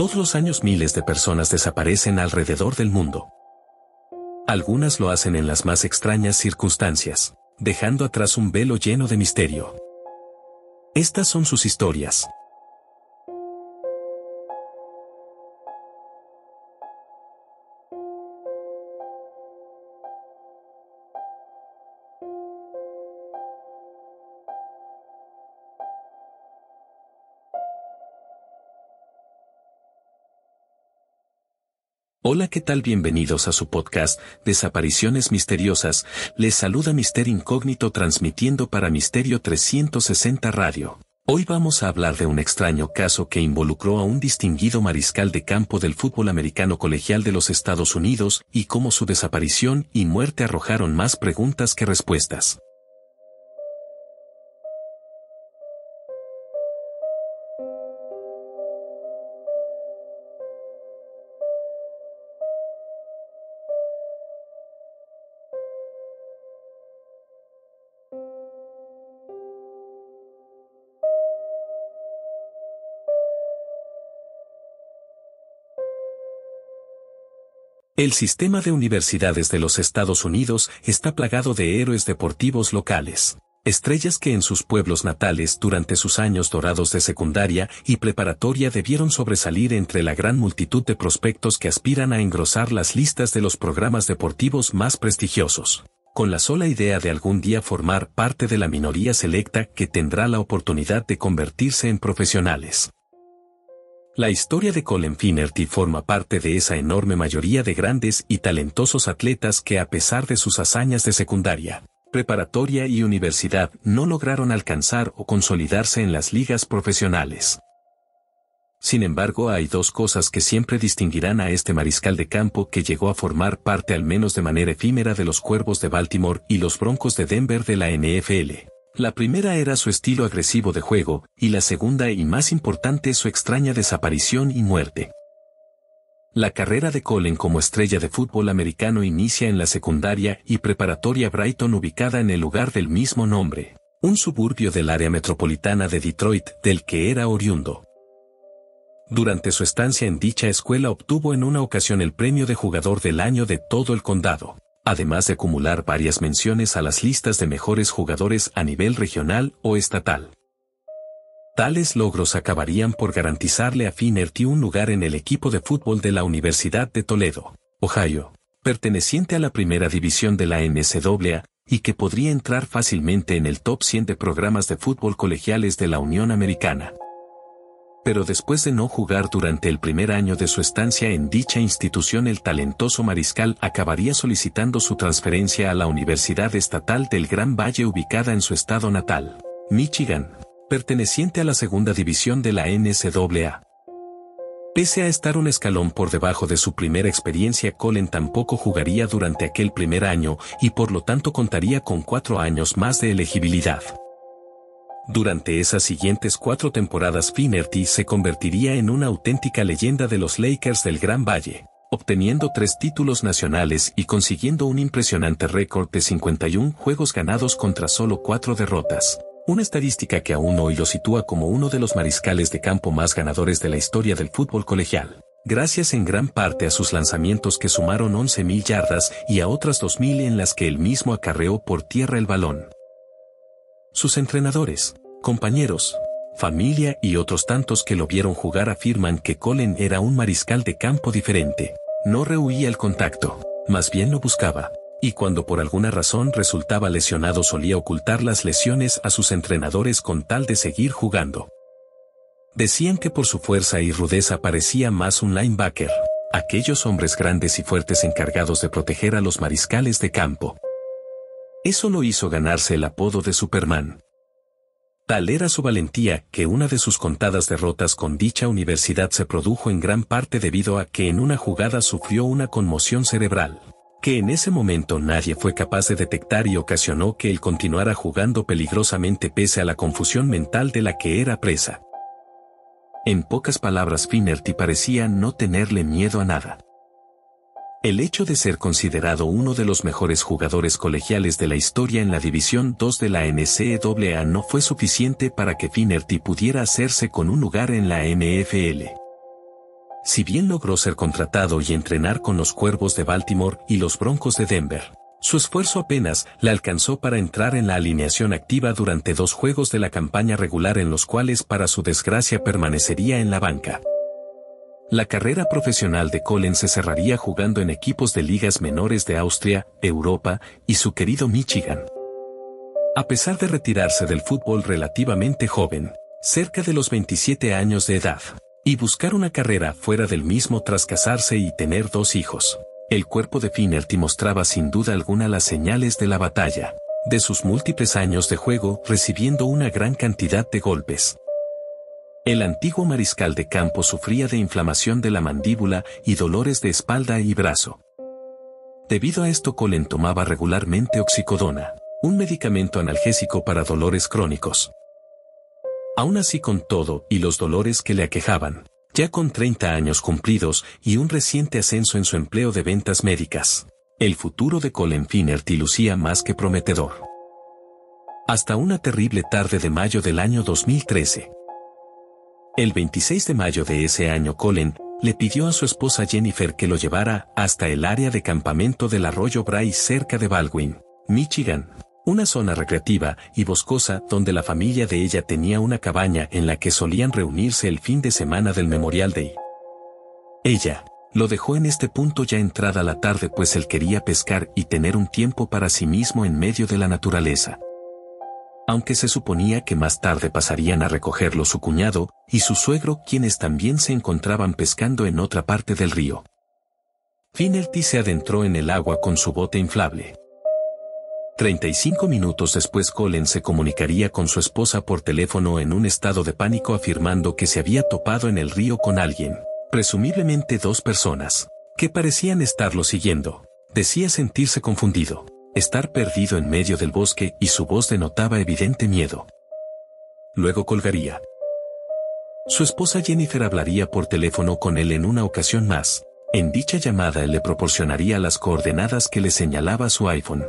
Todos los años miles de personas desaparecen alrededor del mundo. Algunas lo hacen en las más extrañas circunstancias, dejando atrás un velo lleno de misterio. Estas son sus historias. Hola, ¿qué tal? Bienvenidos a su podcast, Desapariciones Misteriosas. Les saluda Mister Incógnito transmitiendo para Misterio 360 Radio. Hoy vamos a hablar de un extraño caso que involucró a un distinguido mariscal de campo del fútbol americano colegial de los Estados Unidos y cómo su desaparición y muerte arrojaron más preguntas que respuestas. El sistema de universidades de los Estados Unidos está plagado de héroes deportivos locales. Estrellas que en sus pueblos natales durante sus años dorados de secundaria y preparatoria debieron sobresalir entre la gran multitud de prospectos que aspiran a engrosar las listas de los programas deportivos más prestigiosos, con la sola idea de algún día formar parte de la minoría selecta que tendrá la oportunidad de convertirse en profesionales. La historia de Colin Finnerty forma parte de esa enorme mayoría de grandes y talentosos atletas que a pesar de sus hazañas de secundaria, preparatoria y universidad no lograron alcanzar o consolidarse en las ligas profesionales. Sin embargo, hay dos cosas que siempre distinguirán a este mariscal de campo que llegó a formar parte al menos de manera efímera de los Cuervos de Baltimore y los Broncos de Denver de la NFL. La primera era su estilo agresivo de juego, y la segunda y más importante su extraña desaparición y muerte. La carrera de Colin como estrella de fútbol americano inicia en la secundaria y preparatoria Brighton ubicada en el lugar del mismo nombre, un suburbio del área metropolitana de Detroit del que era oriundo. Durante su estancia en dicha escuela obtuvo en una ocasión el premio de jugador del año de todo el condado además de acumular varias menciones a las listas de mejores jugadores a nivel regional o estatal. Tales logros acabarían por garantizarle a Finnerty un lugar en el equipo de fútbol de la Universidad de Toledo, Ohio, perteneciente a la primera división de la NCAA, y que podría entrar fácilmente en el top 100 de programas de fútbol colegiales de la Unión Americana pero después de no jugar durante el primer año de su estancia en dicha institución el talentoso mariscal acabaría solicitando su transferencia a la Universidad Estatal del Gran Valle ubicada en su estado natal, Michigan, perteneciente a la segunda división de la NCAA. Pese a estar un escalón por debajo de su primera experiencia, Colin tampoco jugaría durante aquel primer año y por lo tanto contaría con cuatro años más de elegibilidad. Durante esas siguientes cuatro temporadas Finnerty se convertiría en una auténtica leyenda de los Lakers del Gran Valle, obteniendo tres títulos nacionales y consiguiendo un impresionante récord de 51 juegos ganados contra solo cuatro derrotas. Una estadística que aún hoy lo sitúa como uno de los mariscales de campo más ganadores de la historia del fútbol colegial, gracias en gran parte a sus lanzamientos que sumaron 11.000 yardas y a otras 2.000 en las que él mismo acarreó por tierra el balón. Sus entrenadores, compañeros, familia y otros tantos que lo vieron jugar afirman que Colin era un mariscal de campo diferente. No rehuía el contacto, más bien lo buscaba. Y cuando por alguna razón resultaba lesionado solía ocultar las lesiones a sus entrenadores con tal de seguir jugando. Decían que por su fuerza y rudeza parecía más un linebacker, aquellos hombres grandes y fuertes encargados de proteger a los mariscales de campo. Eso lo hizo ganarse el apodo de Superman. Tal era su valentía que una de sus contadas derrotas con dicha universidad se produjo en gran parte debido a que en una jugada sufrió una conmoción cerebral, que en ese momento nadie fue capaz de detectar y ocasionó que él continuara jugando peligrosamente pese a la confusión mental de la que era presa. En pocas palabras Finnerty parecía no tenerle miedo a nada. El hecho de ser considerado uno de los mejores jugadores colegiales de la historia en la División 2 de la NCAA no fue suficiente para que Finnerty pudiera hacerse con un lugar en la NFL. Si bien logró ser contratado y entrenar con los Cuervos de Baltimore y los Broncos de Denver, su esfuerzo apenas le alcanzó para entrar en la alineación activa durante dos juegos de la campaña regular en los cuales para su desgracia permanecería en la banca. La carrera profesional de Colin se cerraría jugando en equipos de ligas menores de Austria, Europa y su querido Michigan. A pesar de retirarse del fútbol relativamente joven, cerca de los 27 años de edad, y buscar una carrera fuera del mismo tras casarse y tener dos hijos. El cuerpo de Finnerty mostraba sin duda alguna las señales de la batalla, de sus múltiples años de juego recibiendo una gran cantidad de golpes. El antiguo mariscal de campo sufría de inflamación de la mandíbula y dolores de espalda y brazo. Debido a esto Colin tomaba regularmente oxicodona, un medicamento analgésico para dolores crónicos. Aún así con todo y los dolores que le aquejaban, ya con 30 años cumplidos y un reciente ascenso en su empleo de ventas médicas, el futuro de Colin Finnerty lucía más que prometedor. Hasta una terrible tarde de mayo del año 2013. El 26 de mayo de ese año Colin le pidió a su esposa Jennifer que lo llevara hasta el área de campamento del arroyo Bryce cerca de Baldwin, Michigan, una zona recreativa y boscosa donde la familia de ella tenía una cabaña en la que solían reunirse el fin de semana del Memorial Day. Ella, lo dejó en este punto ya entrada la tarde pues él quería pescar y tener un tiempo para sí mismo en medio de la naturaleza. Aunque se suponía que más tarde pasarían a recogerlo su cuñado y su suegro quienes también se encontraban pescando en otra parte del río. Finnerty se adentró en el agua con su bote inflable. 35 minutos después Colin se comunicaría con su esposa por teléfono en un estado de pánico afirmando que se había topado en el río con alguien, presumiblemente dos personas, que parecían estarlo siguiendo. Decía sentirse confundido, estar perdido en medio del bosque y su voz denotaba evidente miedo. Luego colgaría. Su esposa Jennifer hablaría por teléfono con él en una ocasión más. En dicha llamada él le proporcionaría las coordenadas que le señalaba su iPhone.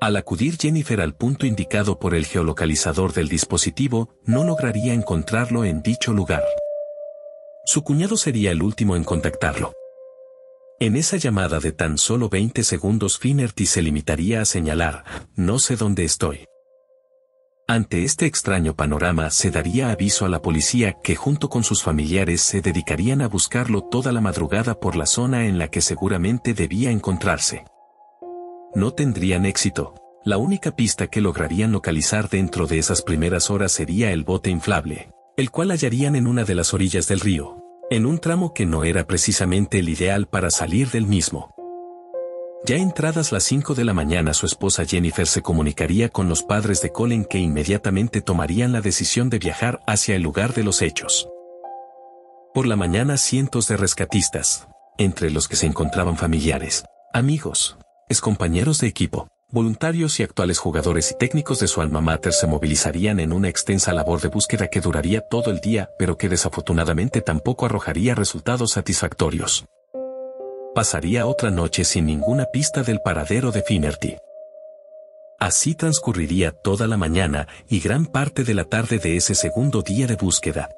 Al acudir Jennifer al punto indicado por el geolocalizador del dispositivo, no lograría encontrarlo en dicho lugar. Su cuñado sería el último en contactarlo. En esa llamada de tan solo 20 segundos Finnerty se limitaría a señalar, no sé dónde estoy. Ante este extraño panorama se daría aviso a la policía que junto con sus familiares se dedicarían a buscarlo toda la madrugada por la zona en la que seguramente debía encontrarse no tendrían éxito. La única pista que lograrían localizar dentro de esas primeras horas sería el bote inflable, el cual hallarían en una de las orillas del río, en un tramo que no era precisamente el ideal para salir del mismo. Ya entradas las 5 de la mañana su esposa Jennifer se comunicaría con los padres de Colin que inmediatamente tomarían la decisión de viajar hacia el lugar de los hechos. Por la mañana cientos de rescatistas, entre los que se encontraban familiares, amigos, compañeros de equipo, voluntarios y actuales jugadores y técnicos de su alma mater se movilizarían en una extensa labor de búsqueda que duraría todo el día, pero que desafortunadamente tampoco arrojaría resultados satisfactorios. Pasaría otra noche sin ninguna pista del paradero de Finnerty. Así transcurriría toda la mañana y gran parte de la tarde de ese segundo día de búsqueda.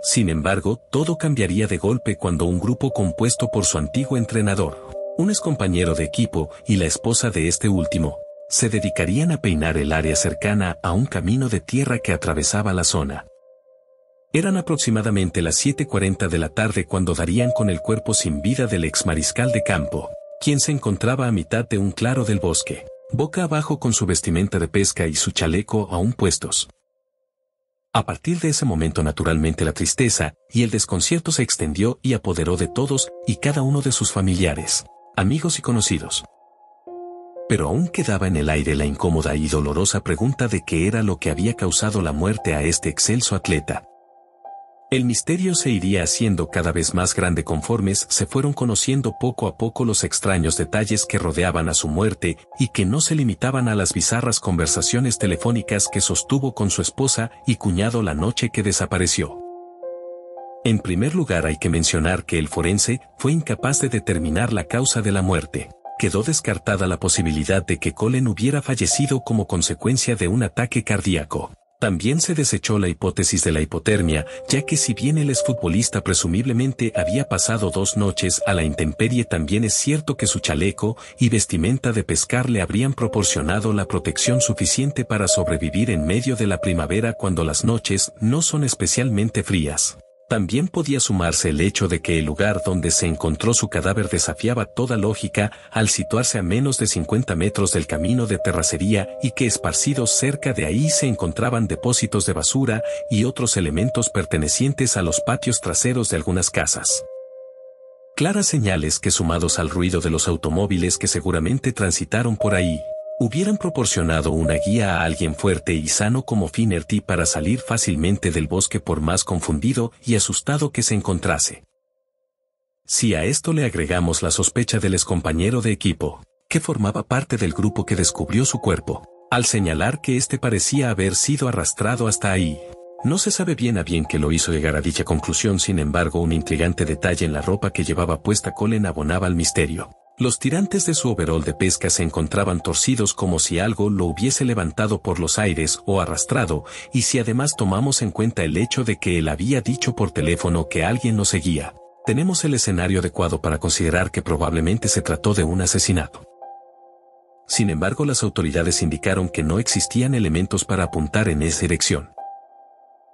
Sin embargo, todo cambiaría de golpe cuando un grupo compuesto por su antiguo entrenador, un compañero de equipo y la esposa de este último, se dedicarían a peinar el área cercana a un camino de tierra que atravesaba la zona. Eran aproximadamente las 7.40 de la tarde cuando darían con el cuerpo sin vida del ex mariscal de campo, quien se encontraba a mitad de un claro del bosque, boca abajo con su vestimenta de pesca y su chaleco aún puestos. A partir de ese momento naturalmente la tristeza y el desconcierto se extendió y apoderó de todos y cada uno de sus familiares amigos y conocidos. Pero aún quedaba en el aire la incómoda y dolorosa pregunta de qué era lo que había causado la muerte a este excelso atleta. El misterio se iría haciendo cada vez más grande conformes se fueron conociendo poco a poco los extraños detalles que rodeaban a su muerte y que no se limitaban a las bizarras conversaciones telefónicas que sostuvo con su esposa y cuñado la noche que desapareció. En primer lugar hay que mencionar que el forense fue incapaz de determinar la causa de la muerte. Quedó descartada la posibilidad de que Colin hubiera fallecido como consecuencia de un ataque cardíaco. También se desechó la hipótesis de la hipotermia, ya que si bien el exfutbolista presumiblemente había pasado dos noches a la intemperie también es cierto que su chaleco y vestimenta de pescar le habrían proporcionado la protección suficiente para sobrevivir en medio de la primavera cuando las noches no son especialmente frías. También podía sumarse el hecho de que el lugar donde se encontró su cadáver desafiaba toda lógica al situarse a menos de 50 metros del camino de terracería y que esparcidos cerca de ahí se encontraban depósitos de basura y otros elementos pertenecientes a los patios traseros de algunas casas. Claras señales que sumados al ruido de los automóviles que seguramente transitaron por ahí, hubieran proporcionado una guía a alguien fuerte y sano como Finnerty para salir fácilmente del bosque por más confundido y asustado que se encontrase. Si a esto le agregamos la sospecha del excompañero de equipo, que formaba parte del grupo que descubrió su cuerpo, al señalar que éste parecía haber sido arrastrado hasta ahí, no se sabe bien a bien que lo hizo llegar a dicha conclusión, sin embargo un intrigante detalle en la ropa que llevaba puesta Colin abonaba al misterio. Los tirantes de su overol de pesca se encontraban torcidos como si algo lo hubiese levantado por los aires o arrastrado, y si además tomamos en cuenta el hecho de que él había dicho por teléfono que alguien lo seguía, tenemos el escenario adecuado para considerar que probablemente se trató de un asesinato. Sin embargo, las autoridades indicaron que no existían elementos para apuntar en esa dirección.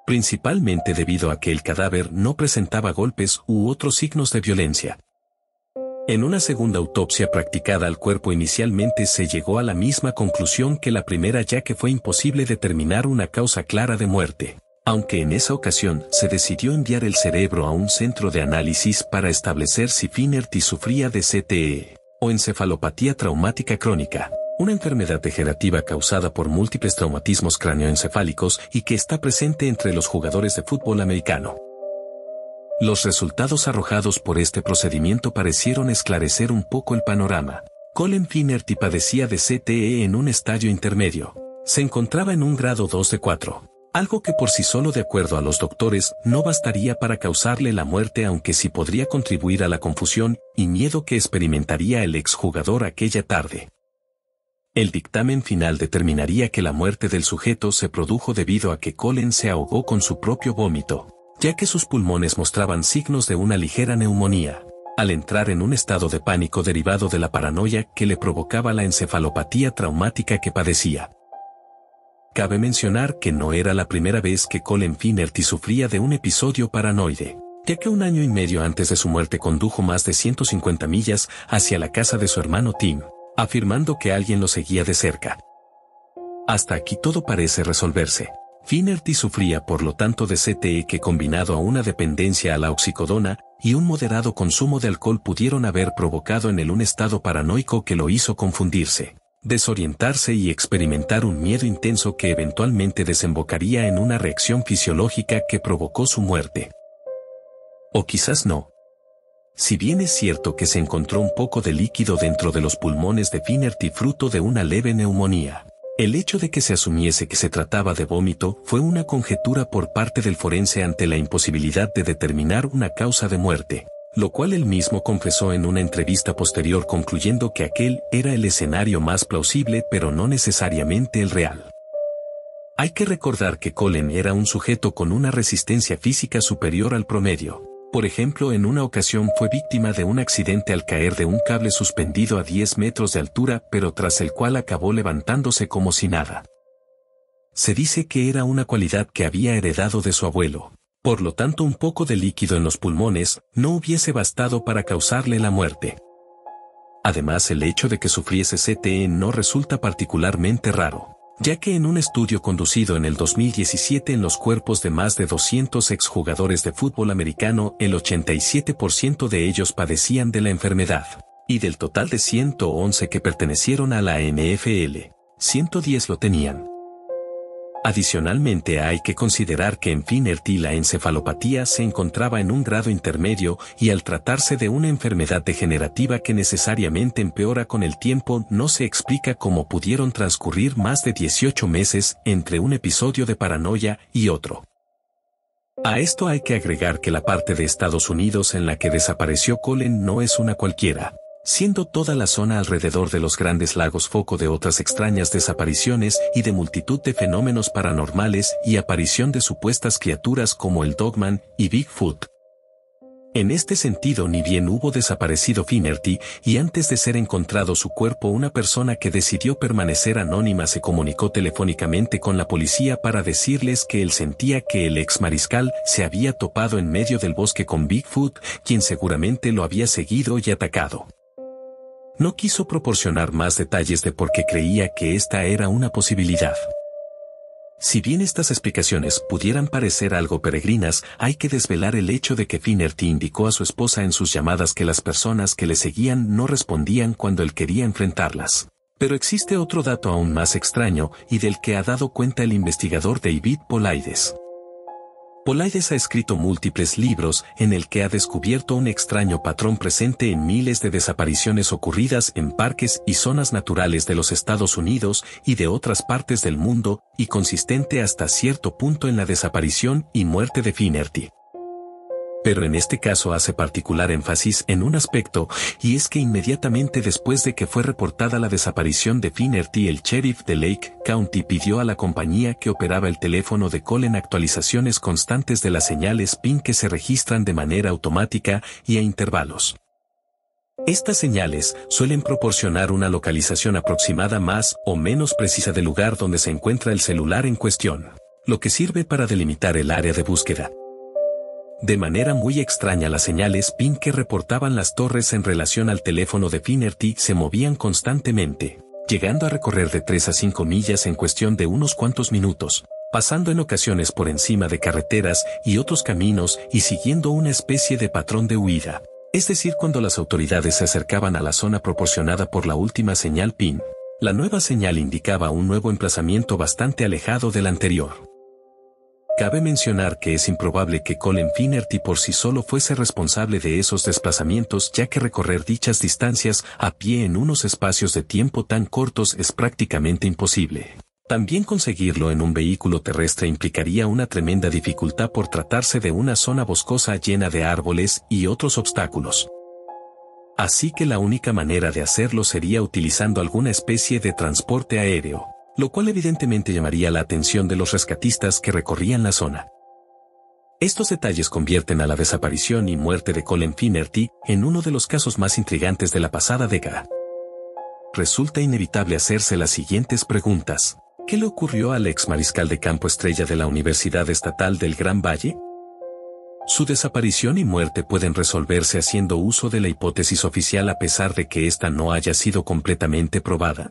Principalmente debido a que el cadáver no presentaba golpes u otros signos de violencia. En una segunda autopsia practicada al cuerpo inicialmente se llegó a la misma conclusión que la primera ya que fue imposible determinar una causa clara de muerte, aunque en esa ocasión se decidió enviar el cerebro a un centro de análisis para establecer si Finnerty sufría de CTE o encefalopatía traumática crónica, una enfermedad degenerativa causada por múltiples traumatismos cráneoencefálicos y que está presente entre los jugadores de fútbol americano. Los resultados arrojados por este procedimiento parecieron esclarecer un poco el panorama. Colin Finnerty padecía de CTE en un estadio intermedio. Se encontraba en un grado 2 de 4. Algo que por sí solo de acuerdo a los doctores no bastaría para causarle la muerte aunque sí podría contribuir a la confusión y miedo que experimentaría el exjugador aquella tarde. El dictamen final determinaría que la muerte del sujeto se produjo debido a que Colin se ahogó con su propio vómito ya que sus pulmones mostraban signos de una ligera neumonía, al entrar en un estado de pánico derivado de la paranoia que le provocaba la encefalopatía traumática que padecía. Cabe mencionar que no era la primera vez que Colin Finnerty sufría de un episodio paranoide, ya que un año y medio antes de su muerte condujo más de 150 millas hacia la casa de su hermano Tim, afirmando que alguien lo seguía de cerca. Hasta aquí todo parece resolverse. Finnerty sufría por lo tanto de CTE que combinado a una dependencia a la oxicodona y un moderado consumo de alcohol pudieron haber provocado en él un estado paranoico que lo hizo confundirse, desorientarse y experimentar un miedo intenso que eventualmente desembocaría en una reacción fisiológica que provocó su muerte. O quizás no. Si bien es cierto que se encontró un poco de líquido dentro de los pulmones de Finnerty fruto de una leve neumonía, el hecho de que se asumiese que se trataba de vómito fue una conjetura por parte del forense ante la imposibilidad de determinar una causa de muerte, lo cual él mismo confesó en una entrevista posterior concluyendo que aquel era el escenario más plausible pero no necesariamente el real. Hay que recordar que Colin era un sujeto con una resistencia física superior al promedio, por ejemplo, en una ocasión fue víctima de un accidente al caer de un cable suspendido a 10 metros de altura, pero tras el cual acabó levantándose como si nada. Se dice que era una cualidad que había heredado de su abuelo. Por lo tanto, un poco de líquido en los pulmones no hubiese bastado para causarle la muerte. Además, el hecho de que sufriese CTE no resulta particularmente raro ya que en un estudio conducido en el 2017 en los cuerpos de más de 200 exjugadores de fútbol americano, el 87% de ellos padecían de la enfermedad, y del total de 111 que pertenecieron a la NFL, 110 lo tenían. Adicionalmente hay que considerar que en Finnerty la encefalopatía se encontraba en un grado intermedio y al tratarse de una enfermedad degenerativa que necesariamente empeora con el tiempo no se explica cómo pudieron transcurrir más de 18 meses entre un episodio de paranoia y otro. A esto hay que agregar que la parte de Estados Unidos en la que desapareció Colin no es una cualquiera, siendo toda la zona alrededor de los grandes lagos foco de otras extrañas desapariciones y de multitud de fenómenos paranormales y aparición de supuestas criaturas como el Dogman y Bigfoot. En este sentido ni bien hubo desaparecido Finnerty y antes de ser encontrado su cuerpo una persona que decidió permanecer anónima se comunicó telefónicamente con la policía para decirles que él sentía que el ex mariscal se había topado en medio del bosque con Bigfoot, quien seguramente lo había seguido y atacado. No quiso proporcionar más detalles de por qué creía que esta era una posibilidad. Si bien estas explicaciones pudieran parecer algo peregrinas, hay que desvelar el hecho de que Finnerty indicó a su esposa en sus llamadas que las personas que le seguían no respondían cuando él quería enfrentarlas. Pero existe otro dato aún más extraño y del que ha dado cuenta el investigador David Polaides. Polaides ha escrito múltiples libros en el que ha descubierto un extraño patrón presente en miles de desapariciones ocurridas en parques y zonas naturales de los Estados Unidos y de otras partes del mundo, y consistente hasta cierto punto en la desaparición y muerte de Finnerty pero en este caso hace particular énfasis en un aspecto, y es que inmediatamente después de que fue reportada la desaparición de Finnerty el sheriff de Lake County pidió a la compañía que operaba el teléfono de Colin actualizaciones constantes de las señales PIN que se registran de manera automática y a intervalos. Estas señales suelen proporcionar una localización aproximada más o menos precisa del lugar donde se encuentra el celular en cuestión, lo que sirve para delimitar el área de búsqueda. De manera muy extraña las señales PIN que reportaban las torres en relación al teléfono de Finnerty se movían constantemente, llegando a recorrer de 3 a 5 millas en cuestión de unos cuantos minutos, pasando en ocasiones por encima de carreteras y otros caminos y siguiendo una especie de patrón de huida. Es decir, cuando las autoridades se acercaban a la zona proporcionada por la última señal PIN, la nueva señal indicaba un nuevo emplazamiento bastante alejado del anterior. Cabe mencionar que es improbable que Colin Finnerty por sí solo fuese responsable de esos desplazamientos ya que recorrer dichas distancias a pie en unos espacios de tiempo tan cortos es prácticamente imposible. También conseguirlo en un vehículo terrestre implicaría una tremenda dificultad por tratarse de una zona boscosa llena de árboles y otros obstáculos. Así que la única manera de hacerlo sería utilizando alguna especie de transporte aéreo lo cual evidentemente llamaría la atención de los rescatistas que recorrían la zona. Estos detalles convierten a la desaparición y muerte de Colin Finnerty en uno de los casos más intrigantes de la pasada década. Resulta inevitable hacerse las siguientes preguntas. ¿Qué le ocurrió al ex mariscal de campo estrella de la Universidad Estatal del Gran Valle? Su desaparición y muerte pueden resolverse haciendo uso de la hipótesis oficial a pesar de que ésta no haya sido completamente probada.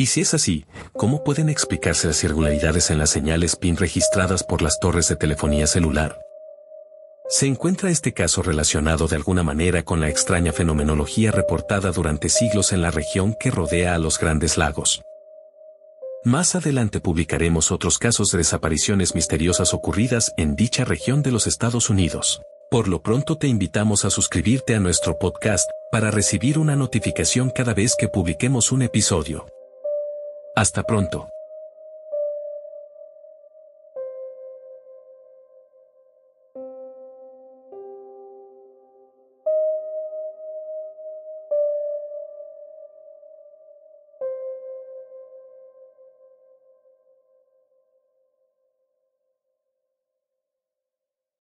Y si es así, ¿cómo pueden explicarse las irregularidades en las señales PIN registradas por las torres de telefonía celular? ¿Se encuentra este caso relacionado de alguna manera con la extraña fenomenología reportada durante siglos en la región que rodea a los grandes lagos? Más adelante publicaremos otros casos de desapariciones misteriosas ocurridas en dicha región de los Estados Unidos. Por lo pronto te invitamos a suscribirte a nuestro podcast para recibir una notificación cada vez que publiquemos un episodio. Hasta pronto.